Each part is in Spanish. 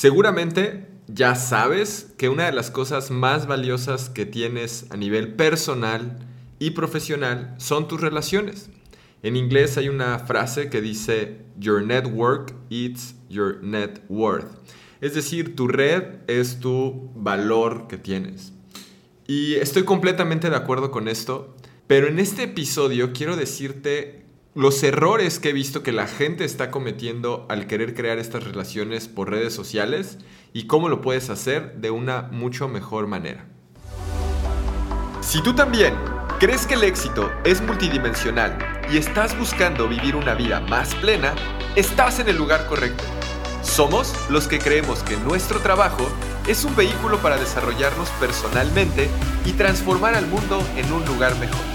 Seguramente ya sabes que una de las cosas más valiosas que tienes a nivel personal y profesional son tus relaciones. En inglés hay una frase que dice, Your network is your net worth. Es decir, tu red es tu valor que tienes. Y estoy completamente de acuerdo con esto, pero en este episodio quiero decirte los errores que he visto que la gente está cometiendo al querer crear estas relaciones por redes sociales y cómo lo puedes hacer de una mucho mejor manera. Si tú también crees que el éxito es multidimensional y estás buscando vivir una vida más plena, estás en el lugar correcto. Somos los que creemos que nuestro trabajo es un vehículo para desarrollarnos personalmente y transformar al mundo en un lugar mejor.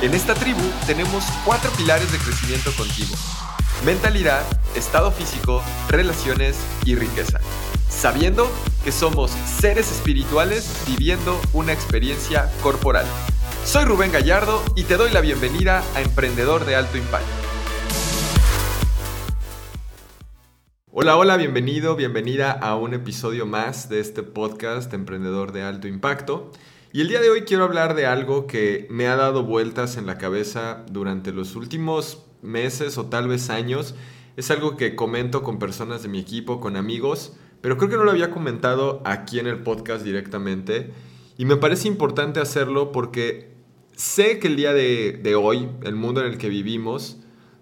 En esta tribu tenemos cuatro pilares de crecimiento continuo. Mentalidad, estado físico, relaciones y riqueza. Sabiendo que somos seres espirituales viviendo una experiencia corporal. Soy Rubén Gallardo y te doy la bienvenida a Emprendedor de Alto Impacto. Hola, hola, bienvenido, bienvenida a un episodio más de este podcast Emprendedor de Alto Impacto. Y el día de hoy quiero hablar de algo que me ha dado vueltas en la cabeza durante los últimos meses o tal vez años. Es algo que comento con personas de mi equipo, con amigos, pero creo que no lo había comentado aquí en el podcast directamente. Y me parece importante hacerlo porque sé que el día de, de hoy, el mundo en el que vivimos,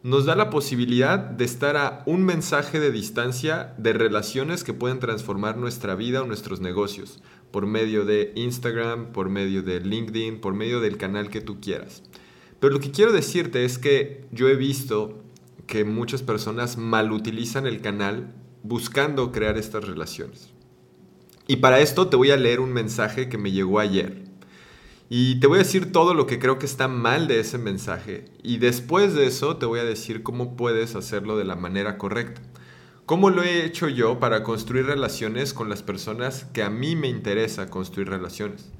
nos da la posibilidad de estar a un mensaje de distancia de relaciones que pueden transformar nuestra vida o nuestros negocios por medio de Instagram, por medio de LinkedIn, por medio del canal que tú quieras. Pero lo que quiero decirte es que yo he visto que muchas personas malutilizan el canal buscando crear estas relaciones. Y para esto te voy a leer un mensaje que me llegó ayer. Y te voy a decir todo lo que creo que está mal de ese mensaje. Y después de eso te voy a decir cómo puedes hacerlo de la manera correcta. ¿Cómo lo he hecho yo para construir relaciones con las personas que a mí me interesa construir relaciones?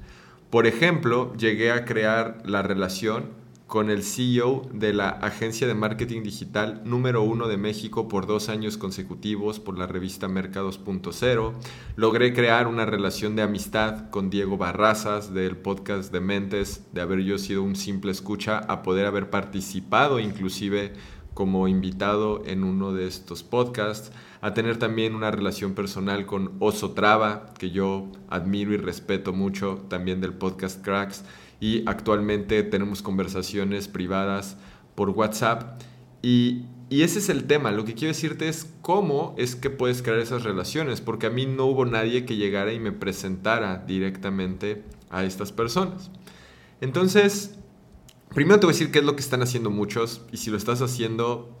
Por ejemplo, llegué a crear la relación con el CEO de la agencia de marketing digital número uno de México por dos años consecutivos por la revista Mercados 2.0. Logré crear una relación de amistad con Diego Barrazas del podcast de Mentes, de haber yo sido un simple escucha a poder haber participado inclusive como invitado en uno de estos podcasts, a tener también una relación personal con Oso Traba, que yo admiro y respeto mucho, también del podcast Cracks y actualmente tenemos conversaciones privadas por WhatsApp y, ese es el tema. Lo que quiero decirte es cómo es que puedes crear esas relaciones, porque a mí no hubo nadie que llegara y me presentara directamente a estas personas. Entonces, primero te voy a decir qué es lo que están haciendo muchos y si lo estás haciendo,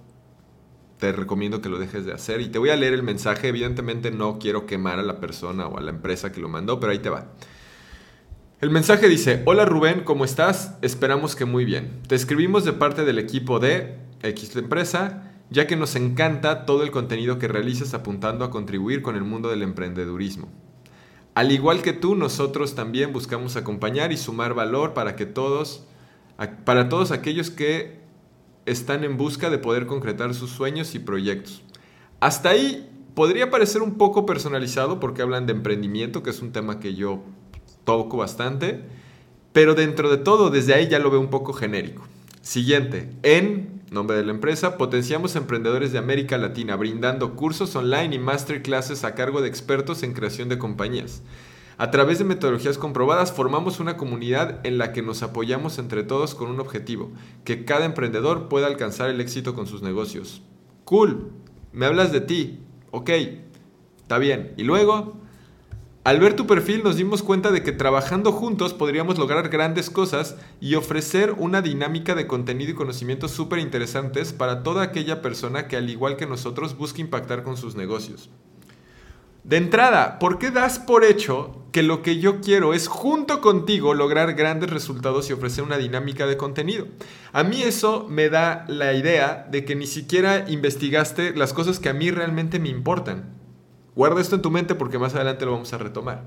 te recomiendo que lo dejes de hacer. Y te voy a leer el mensaje. Evidentemente no quiero quemar a la persona o a la empresa que lo mandó, pero ahí te va. El mensaje dice, hola Rubén, ¿cómo estás? Esperamos que muy bien. Te escribimos de parte del equipo de X empresa, ya que nos encanta todo el contenido que realizas apuntando a contribuir con el mundo del emprendedurismo. Al igual que tú, nosotros también buscamos acompañar y sumar valor para que todos, para todos aquellos que están en busca de poder concretar sus sueños y proyectos. Hasta ahí podría parecer un poco personalizado porque hablan de emprendimiento, que es un tema que yo toco bastante, pero dentro de todo, desde ahí ya lo veo un poco genérico. Siguiente, en nombre de la empresa, potenciamos emprendedores de América Latina, brindando cursos online y masterclasses a cargo de expertos en creación de compañías. A través de metodologías comprobadas formamos una comunidad en la que nos apoyamos entre todos con un objetivo, que cada emprendedor pueda alcanzar el éxito con sus negocios. Cool, me hablas de ti, ok, está bien. Y luego, al ver tu perfil nos dimos cuenta de que trabajando juntos podríamos lograr grandes cosas y ofrecer una dinámica de contenido y conocimientos súper interesantes para toda aquella persona que al igual que nosotros busca impactar con sus negocios. De entrada, ¿por qué das por hecho que lo que yo quiero es junto contigo lograr grandes resultados y ofrecer una dinámica de contenido? A mí eso me da la idea de que ni siquiera investigaste las cosas que a mí realmente me importan. Guarda esto en tu mente porque más adelante lo vamos a retomar.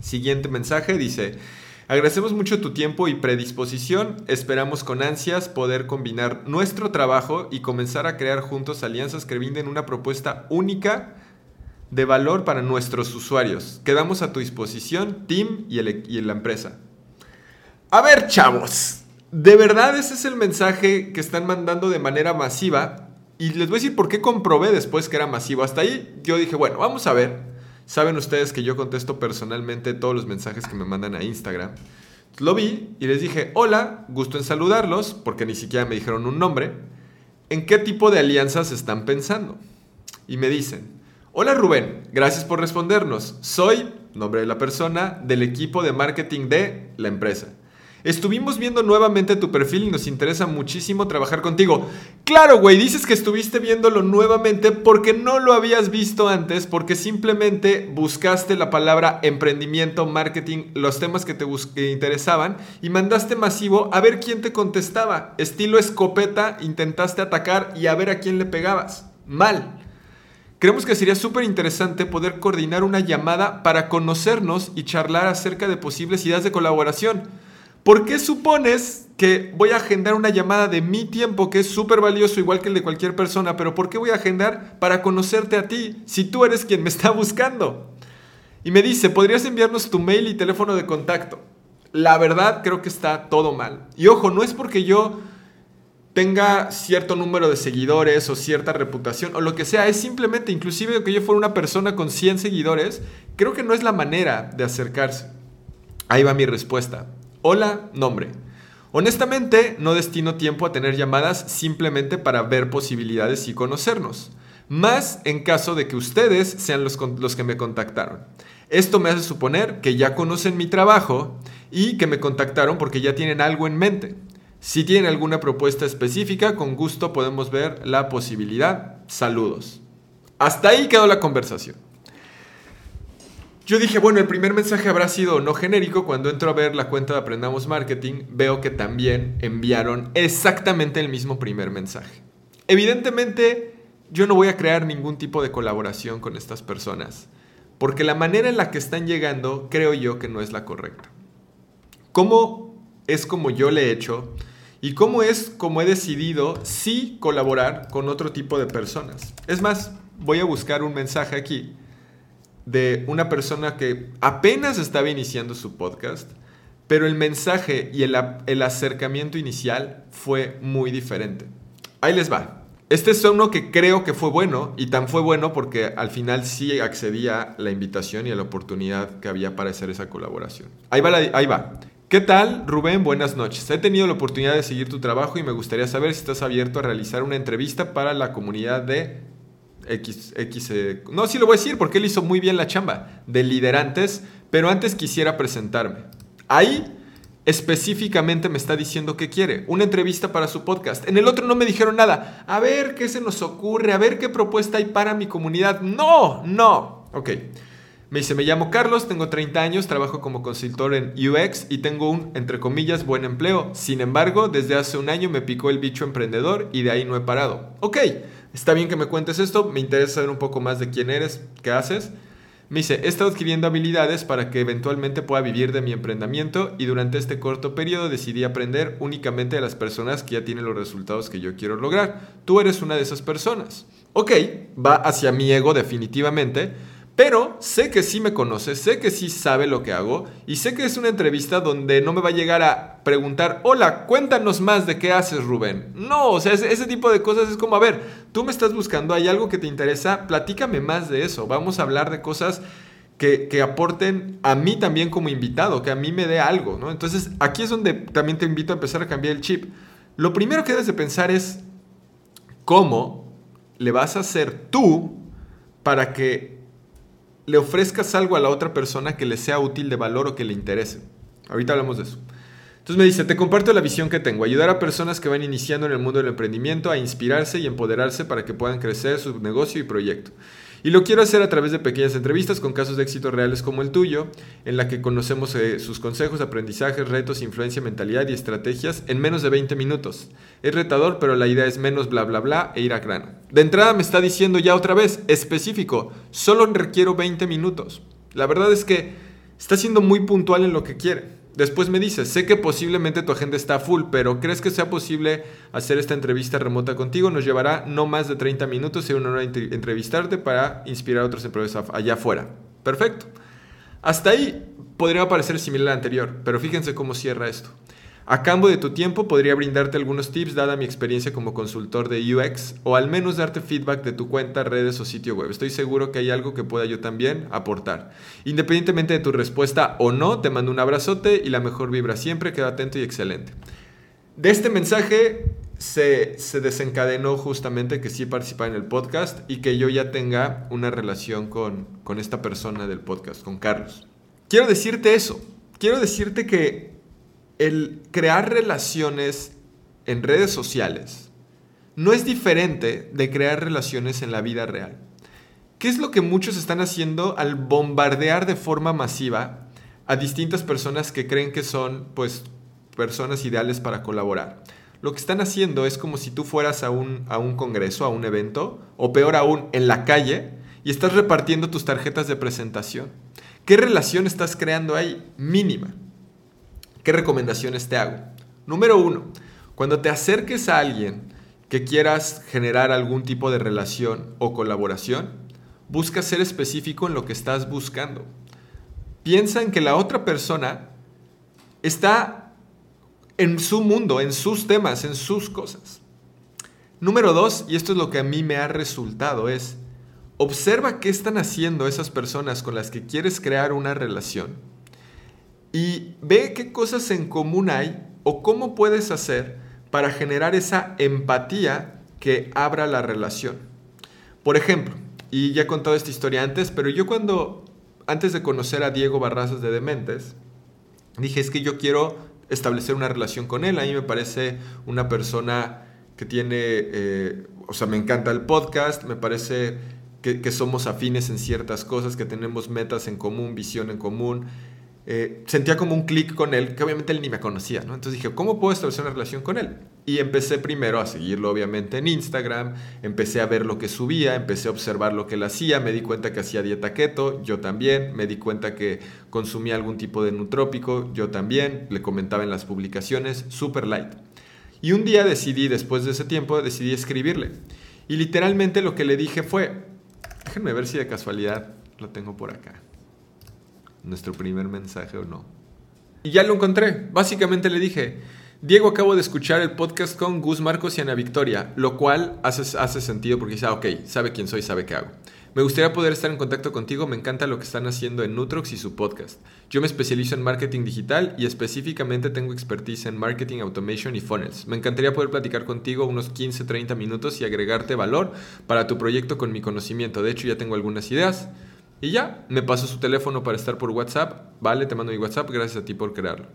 Siguiente mensaje dice, agradecemos mucho tu tiempo y predisposición, esperamos con ansias poder combinar nuestro trabajo y comenzar a crear juntos alianzas que brinden una propuesta única de valor para nuestros usuarios. Quedamos a tu disposición, team y, y la empresa. A ver, chavos, ¿de verdad ese es el mensaje que están mandando de manera masiva? Y les voy a decir por qué comprobé después que era masivo. Hasta ahí yo dije, bueno, vamos a ver. Saben ustedes que yo contesto personalmente todos los mensajes que me mandan a Instagram. Lo vi y les dije, hola, gusto en saludarlos, porque ni siquiera me dijeron un nombre. ¿En qué tipo de alianzas están pensando? Y me dicen, hola Rubén, gracias por respondernos. Soy, nombre de la persona, del equipo de marketing de la empresa. Estuvimos viendo nuevamente tu perfil y nos interesa muchísimo trabajar contigo. Claro, güey, dices que estuviste viéndolo nuevamente porque no lo habías visto antes, porque simplemente buscaste la palabra emprendimiento, marketing, los temas que te interesaban y mandaste masivo a ver quién te contestaba. Estilo escopeta, intentaste atacar y a ver a quién le pegabas. Mal. Creemos que sería súper interesante poder coordinar una llamada para conocernos y charlar acerca de posibles ideas de colaboración. ¿Por qué supones que voy a agendar una llamada de mi tiempo que es súper valioso igual que el de cualquier persona? Pero ¿por qué voy a agendar para conocerte a ti si tú eres quien me está buscando? Y me dice, ¿podrías enviarnos tu mail y teléfono de contacto? La verdad creo que está todo mal. Y ojo, no es porque yo tenga cierto número de seguidores o cierta reputación o lo que sea, es simplemente, inclusive que yo fuera una persona con 100 seguidores, creo que no es la manera de acercarse. Ahí va mi respuesta. Hola, nombre. Honestamente, no destino tiempo a tener llamadas simplemente para ver posibilidades y conocernos, más en caso de que ustedes sean los, que me contactaron. Esto me hace suponer que ya conocen mi trabajo y que me contactaron porque ya tienen algo en mente. Si tienen alguna propuesta específica, con gusto podemos ver la posibilidad. Saludos. Hasta ahí quedó la conversación. Yo dije, bueno, el primer mensaje habrá sido no genérico. Cuando entro a ver la cuenta de Aprendamos Marketing, veo que también enviaron exactamente el mismo primer mensaje. Evidentemente, yo no voy a crear ningún tipo de colaboración con estas personas, porque la manera en la que están llegando creo yo que no es la correcta. ¿Cómo es como yo le he hecho? ¿Y cómo es como he decidido sí colaborar con otro tipo de personas? Es más, voy a buscar un mensaje aquí de una persona que apenas estaba iniciando su podcast, pero el mensaje y el, el, acercamiento inicial fue muy diferente. Ahí les va. Este es uno que creo que fue bueno y tan fue bueno porque al final sí accedía a la invitación y a la oportunidad que había para hacer esa colaboración. Ahí va. ahí va. ¿Qué tal, Rubén? Buenas noches. He tenido la oportunidad de seguir tu trabajo y me gustaría saber si estás abierto a realizar una entrevista para la comunidad de X, X eh, no, sí lo voy a decir porque él hizo muy bien la chamba de liderantes, pero antes quisiera presentarme. Ahí específicamente me está diciendo que quiere, una entrevista para su podcast. En el otro no me dijeron nada. A ver qué se nos ocurre, a ver qué propuesta hay para mi comunidad. No, no. Ok. Me dice, me llamo Carlos, tengo 30 años, trabajo como consultor en UX y tengo un, entre comillas, buen empleo. Sin embargo, desde hace un año me picó el bicho emprendedor y de ahí no he parado. Ok, está bien que me cuentes esto, me interesa saber un poco más de quién eres, qué haces. Me dice, he estado adquiriendo habilidades para que eventualmente pueda vivir de mi emprendimiento y durante este corto periodo decidí aprender únicamente de las personas que ya tienen los resultados que yo quiero lograr. Tú eres una de esas personas. Ok, va hacia mi ego definitivamente pero sé que sí me conoce, sé que sí sabe lo que hago y sé que es una entrevista donde no me va a llegar a preguntar, hola, cuéntanos más de qué haces, Rubén. No, o sea, ese, tipo de cosas es como, a ver, tú me estás buscando, hay algo que te interesa, platícame más de eso, vamos a hablar de cosas que, que, aporten a mí también como invitado, que a mí me dé algo, ¿no? Entonces, aquí es donde también te invito a empezar a cambiar el chip. Lo primero que debes de pensar es cómo le vas a hacer tú para que le ofrezcas algo a la otra persona que le sea útil de valor o que le interese. Ahorita hablamos de eso. Entonces me dice, te comparto la visión que tengo, ayudar a personas que van iniciando en el mundo del emprendimiento a inspirarse y empoderarse para que puedan crecer su negocio y proyecto. Y lo quiero hacer a través de pequeñas entrevistas con casos de éxito reales como el tuyo, en la que conocemos eh, sus consejos, aprendizajes, retos, influencia, mentalidad y estrategias en menos de 20 minutos. Es retador, pero la idea es menos bla bla bla e ir a grano. De entrada me está diciendo ya otra vez, específico, solo requiero 20 minutos. La verdad es que está siendo muy puntual en lo que quiere. Después me dices, sé que posiblemente tu agenda está full, pero ¿crees que sea posible hacer esta entrevista remota contigo? Nos llevará no más de 30 minutos y una hora entrevistarte para inspirar a otros emprendedores allá afuera. Perfecto. Hasta ahí podría parecer similar al anterior, pero fíjense cómo cierra esto. A cambio de tu tiempo podría brindarte algunos tips dada mi experiencia como consultor de UX o al menos darte feedback de tu cuenta, redes o sitio web. Estoy seguro que hay algo que pueda yo también aportar. Independientemente de tu respuesta o no, te mando un abrazote y la mejor vibra siempre. Queda atento y excelente. De este mensaje se, se desencadenó justamente que sí participara en el podcast y que yo ya tenga una relación con, con esta persona del podcast, con Carlos. Quiero decirte eso. Quiero decirte que el crear relaciones en redes sociales no es diferente de crear relaciones en la vida real. ¿Qué es lo que muchos están haciendo al bombardear de forma masiva a distintas personas que creen que son pues personas ideales para colaborar? Lo que están haciendo es como si tú fueras a un, a un congreso, a un evento, o peor aún, en la calle, y estás repartiendo tus tarjetas de presentación. ¿Qué relación estás creando ahí? Mínima. ¿Qué recomendaciones te hago? Número uno, cuando te acerques a alguien que quieras generar algún tipo de relación o colaboración, busca ser específico en lo que estás buscando. Piensa en que la otra persona está en su mundo, en sus temas, en sus cosas. Número dos, y esto es lo que a mí me ha resultado, es observa qué están haciendo esas personas con las que quieres crear una relación y ve qué cosas en común hay o cómo puedes hacer para generar esa empatía que abra la relación. Por ejemplo, y ya he contado esta historia antes, pero yo cuando, antes de conocer a Diego Barrazas de Dementes, dije es que yo quiero establecer una relación con él. A mí me parece una persona que tiene, eh, o sea, me encanta el podcast, me parece que somos afines en ciertas cosas, que tenemos metas en común, visión en común. Eh, sentía como un clic con él, que obviamente él ni me conocía, ¿no? Entonces dije, ¿cómo puedo establecer una relación con él? Y empecé primero a seguirlo, obviamente, en Instagram, empecé a ver lo que subía, empecé a observar lo que él hacía, me di cuenta que hacía dieta keto, yo también, me di cuenta que consumía algún tipo de nutrópico, yo también, le comentaba en las publicaciones, super light. Y un día decidí, después de ese tiempo, decidí escribirle. Y literalmente lo que le dije fue, déjenme ver si de casualidad lo tengo por acá nuestro primer mensaje o no. Y ya lo encontré. Básicamente le dije, Diego, acabo de escuchar el podcast con Gus Marcos y Ana Victoria, lo cual hace, hace sentido porque dice, ah, ok, sabe quién soy, sabe qué hago. Me gustaría poder estar en contacto contigo, me encanta lo que están haciendo en Nutrox y su podcast. Yo me especializo en marketing digital y específicamente tengo expertise en marketing automation y funnels. Me encantaría poder platicar contigo unos 15-30 minutos y agregarte valor para tu proyecto con mi conocimiento. De hecho, ya tengo algunas ideas. Y ya, me pasó su teléfono para estar por WhatsApp. Vale, te mando mi WhatsApp, gracias a ti por crearlo.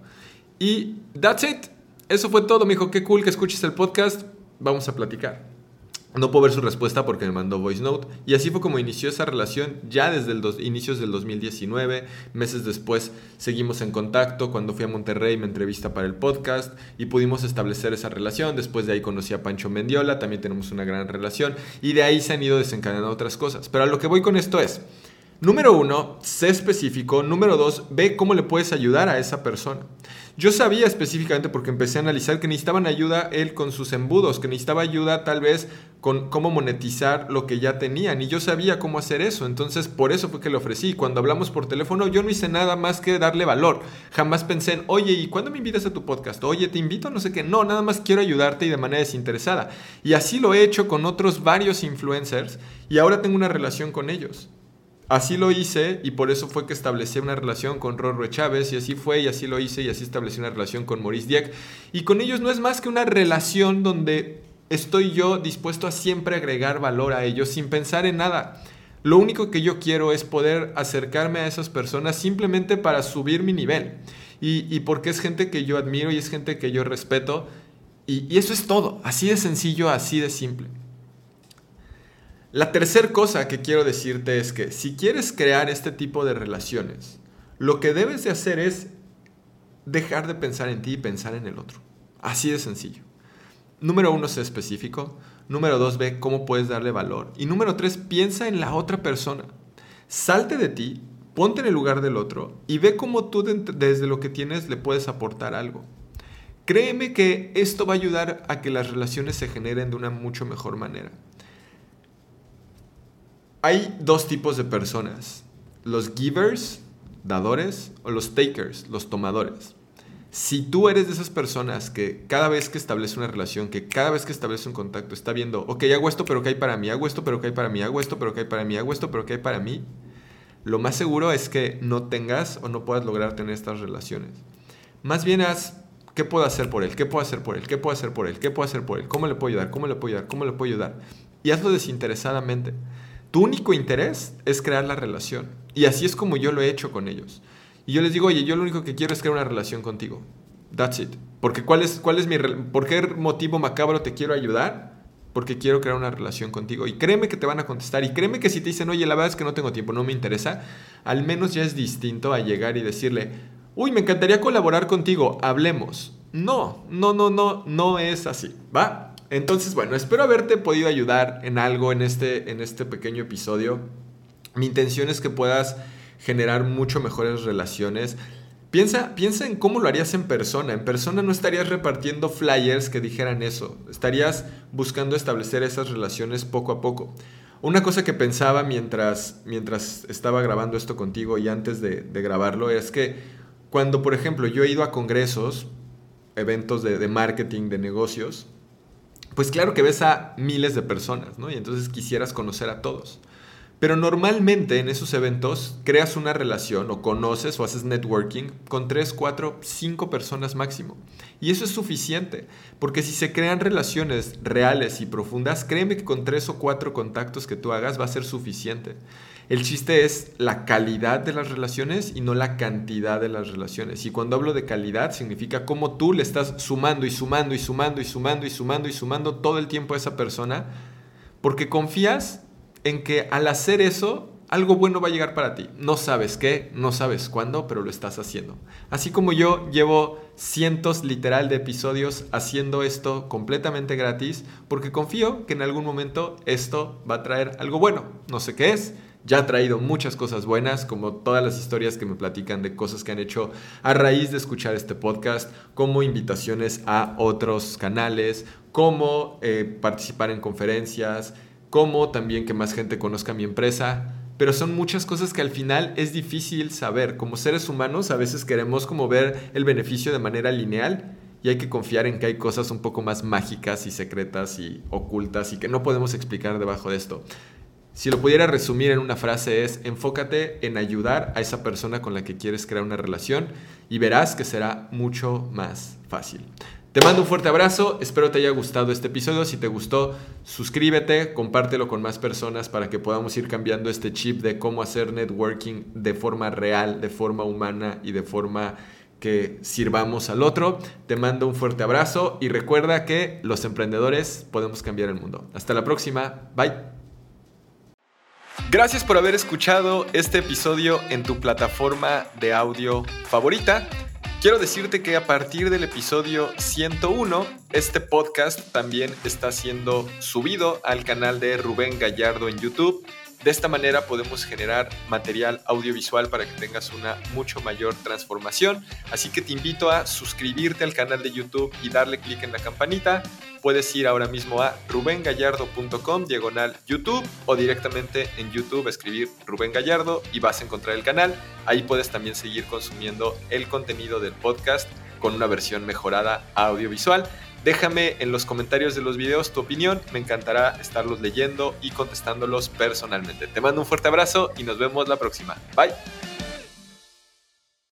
Y that's it. Eso fue todo, me dijo, qué cool que escuches el podcast. Vamos a platicar. No puedo ver su respuesta porque me mandó voice note. Y así fue como inició esa relación ya desde los inicios del 2019. Meses después seguimos en contacto. Cuando fui a Monterrey me entrevista para el podcast y pudimos establecer esa relación. Después de ahí conocí a Pancho Mendiola. También tenemos una gran relación. Y de ahí se han ido desencadenando otras cosas. Pero a lo que voy con esto es... Número uno, sé específico. Número dos, ve cómo le puedes ayudar a esa persona. Yo sabía específicamente porque empecé a analizar que necesitaban ayuda él con sus embudos, que necesitaba ayuda tal vez con cómo monetizar lo que ya tenían y yo sabía cómo hacer eso, entonces por eso fue que le ofrecí. Cuando hablamos por teléfono yo no hice nada más que darle valor. Jamás pensé en, oye, ¿y cuándo me invitas a tu podcast? Oye, te invito, no sé qué. No, nada más quiero ayudarte y de manera desinteresada. Y así lo he hecho con otros varios influencers y ahora tengo una relación con ellos. Así lo hice y por eso fue que establecí una relación con Rorro Chávez y así fue y así lo hice y así establecí una relación con Maurice Dieck. Y con ellos no es más que una relación donde estoy yo dispuesto a siempre agregar valor a ellos sin pensar en nada. Lo único que yo quiero es poder acercarme a esas personas simplemente para subir mi nivel. Y, porque es gente que yo admiro y es gente que yo respeto. y eso es todo. Así de sencillo, así de simple. La tercera cosa que quiero decirte es que si quieres crear este tipo de relaciones, lo que debes de hacer es dejar de pensar en ti y pensar en el otro. Así de sencillo. Número uno, sé específico. Número dos, ve cómo puedes darle valor. Y número tres, piensa en la otra persona. Salte de ti, ponte en el lugar del otro y ve cómo tú desde lo que tienes le puedes aportar algo. Créeme que esto va a ayudar a que las relaciones se generen de una mucho mejor manera. Hay dos tipos de personas, los givers, dadores, o los takers, los tomadores. Si tú eres de esas personas que cada vez que establece una relación, que cada vez que establece un contacto, está viendo, ok, hago esto, pero ¿qué hay para mí? Hago esto, pero ¿qué hay para mí? Hago esto, pero ¿qué hay para mí? Hago esto, pero ¿qué hay para mí? Lo más seguro es que no tengas o no puedas lograr tener estas relaciones. Más bien haz, ¿qué puedo hacer por él? ¿Qué puedo hacer por él? ¿Qué puedo hacer por él? ¿Qué puedo hacer por él? ¿Cómo le puedo ayudar? ¿Cómo le puedo ayudar? ¿Cómo le puedo ayudar? Y hazlo desinteresadamente. Tu único interés es crear la relación. Y así es como yo lo he hecho con ellos. Y yo les digo, oye, yo lo único que quiero es crear una relación contigo. That's it. Porque ¿cuál es, cuál es mi... ¿Por qué motivo macabro te quiero ayudar? Porque quiero crear una relación contigo. Y créeme que te van a contestar. Y créeme que si te dicen, oye, la verdad es que no tengo tiempo, no me interesa, al menos ya es distinto a llegar y decirle, uy, me encantaría colaborar contigo, hablemos. No, no, no, no, no es así, ¿va? Entonces, bueno, espero haberte podido ayudar en algo en este, en este pequeño episodio. Mi intención es que puedas generar mucho mejores relaciones. Piensa, piensa en cómo lo harías en persona. En persona no estarías repartiendo flyers que dijeran eso. Estarías buscando establecer esas relaciones poco a poco. Una cosa que pensaba mientras, mientras estaba grabando esto contigo y antes de, grabarlo es que cuando, por ejemplo, yo he ido a congresos, eventos de, de marketing, de negocios, pues claro que ves a miles de personas, ¿no? Y entonces quisieras conocer a todos. Pero normalmente en esos eventos creas una relación o conoces o haces networking con 3, 4, 5 personas máximo. Y eso es suficiente, porque si se crean relaciones reales y profundas, créeme que con 3 o 4 contactos que tú hagas va a ser suficiente. El chiste es la calidad de las relaciones y no la cantidad de las relaciones. Y cuando hablo de calidad significa cómo tú le estás sumando y sumando y sumando y sumando y sumando y sumando todo el tiempo a esa persona, porque confías en que al hacer eso, algo bueno va a llegar para ti. No sabes qué, no sabes cuándo, pero lo estás haciendo. Así como yo llevo cientos literal de episodios haciendo esto completamente gratis, porque confío que en algún momento esto va a traer algo bueno. No sé qué es. Ya ha traído muchas cosas buenas, como todas las historias que me platican de cosas que han hecho a raíz de escuchar este podcast, como invitaciones a otros canales, como eh, participar en conferencias, como también que más gente conozca mi empresa, pero son muchas cosas que al final es difícil saber. Como seres humanos a veces queremos como ver el beneficio de manera lineal y hay que confiar en que hay cosas un poco más mágicas y secretas y ocultas y que no podemos explicar debajo de esto. Si lo pudiera resumir en una frase es, enfócate en ayudar a esa persona con la que quieres crear una relación y verás que será mucho más fácil. Te mando un fuerte abrazo, espero te haya gustado este episodio. Si te gustó, suscríbete, compártelo con más personas para que podamos ir cambiando este chip de cómo hacer networking de forma real, de forma humana y de forma que sirvamos al otro. Te mando un fuerte abrazo y recuerda que los emprendedores podemos cambiar el mundo. Hasta la próxima, bye. Gracias por haber escuchado este episodio en tu plataforma de audio favorita. Quiero decirte que a partir del episodio 101, este podcast también está siendo subido al canal de Rubén Gallardo en YouTube. De esta manera podemos generar material audiovisual para que tengas una mucho mayor transformación. Así que te invito a suscribirte al canal de YouTube y darle clic en la campanita puedes ir ahora mismo a rubengallardo.com diagonal YouTube o directamente en YouTube escribir Rubén Gallardo y vas a encontrar el canal. Ahí puedes también seguir consumiendo el contenido del podcast con una versión mejorada audiovisual. Déjame en los comentarios de los videos tu opinión, me encantará estarlos leyendo y contestándolos personalmente. Te mando un fuerte abrazo y nos vemos la próxima. Bye.